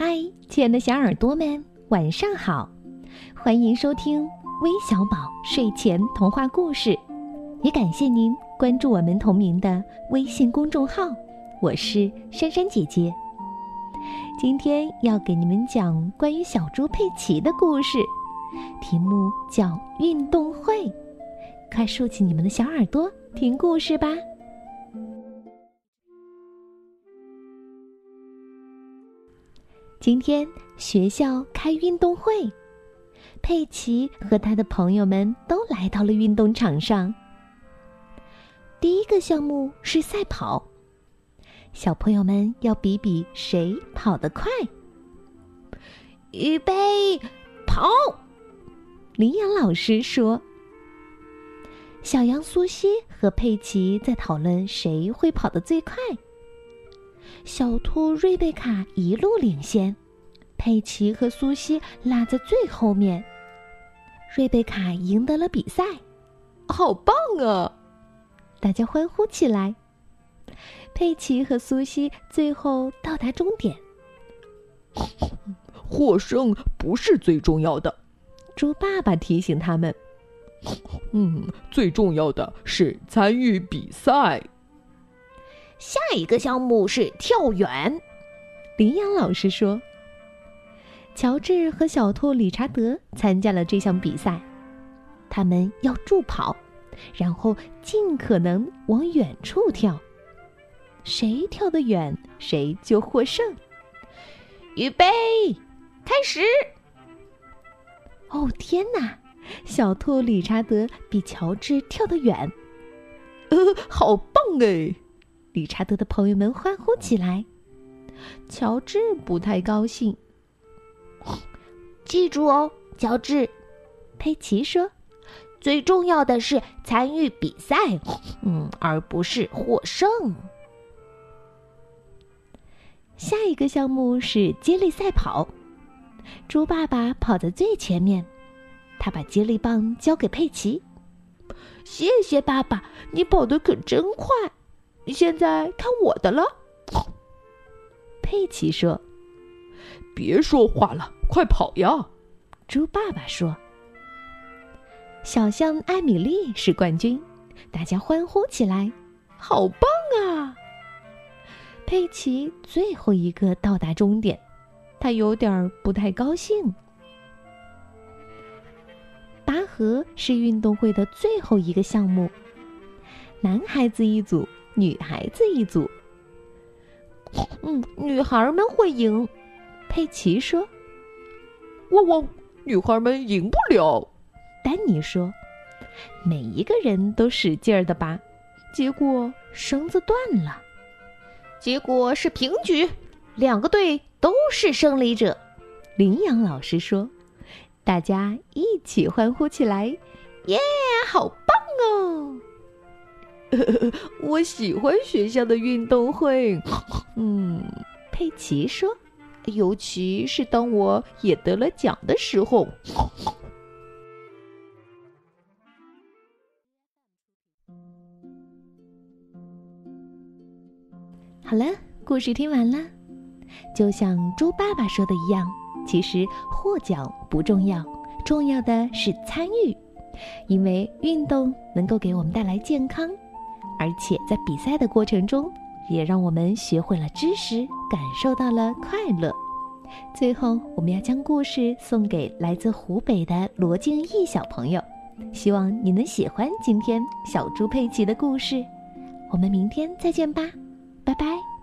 嗨，亲爱的小耳朵们，晚上好！欢迎收听微小宝睡前童话故事，也感谢您关注我们同名的微信公众号。我是珊珊姐姐，今天要给你们讲关于小猪佩奇的故事，题目叫《运动会》。快竖起你们的小耳朵，听故事吧！今天学校开运动会，佩奇和他的朋友们都来到了运动场上。第一个项目是赛跑，小朋友们要比比谁跑得快。预备，跑！羚羊老师说。小羊苏西和佩奇在讨论谁会跑得最快。小兔瑞贝卡一路领先，佩奇和苏西落在最后面。瑞贝卡赢得了比赛，好棒啊！大家欢呼起来。佩奇和苏西最后到达终点。获胜不是最重要的，猪爸爸提醒他们。嗯，最重要的是参与比赛。下一个项目是跳远，羚羊老师说。乔治和小兔理查德参加了这项比赛，他们要助跑，然后尽可能往远处跳。谁跳得远，谁就获胜。预备，开始！哦天哪！小兔理查德比乔治跳得远，呃，好棒哎！理查德的朋友们欢呼起来。乔治不太高兴。记住哦，乔治，佩奇说：“最重要的是参与比赛，嗯，而不是获胜。”下一个项目是接力赛跑，猪爸爸跑在最前面。他把接力棒交给佩奇，谢谢爸爸，你跑得可真快。现在看我的了。佩奇说：“别说话了，快跑呀！”猪爸爸说：“小象艾米丽是冠军，大家欢呼起来，好棒啊！”佩奇最后一个到达终点，他有点不太高兴。拔河是运动会的最后一个项目，男孩子一组，女孩子一组。嗯，女孩们会赢，佩奇说。汪汪，女孩们赢不了，丹尼说。每一个人都使劲儿的拔，结果绳子断了，结果是平局，两个队都是胜利者，羚羊老师说。大家一起欢呼起来，耶！好棒哦！我喜欢学校的运动会。嗯，佩奇说，尤其是当我也得了奖的时候。好了，故事听完了，就像猪爸爸说的一样。其实获奖不重要，重要的是参与，因为运动能够给我们带来健康，而且在比赛的过程中，也让我们学会了知识，感受到了快乐。最后，我们要将故事送给来自湖北的罗静义小朋友，希望你能喜欢今天小猪佩奇的故事。我们明天再见吧，拜拜。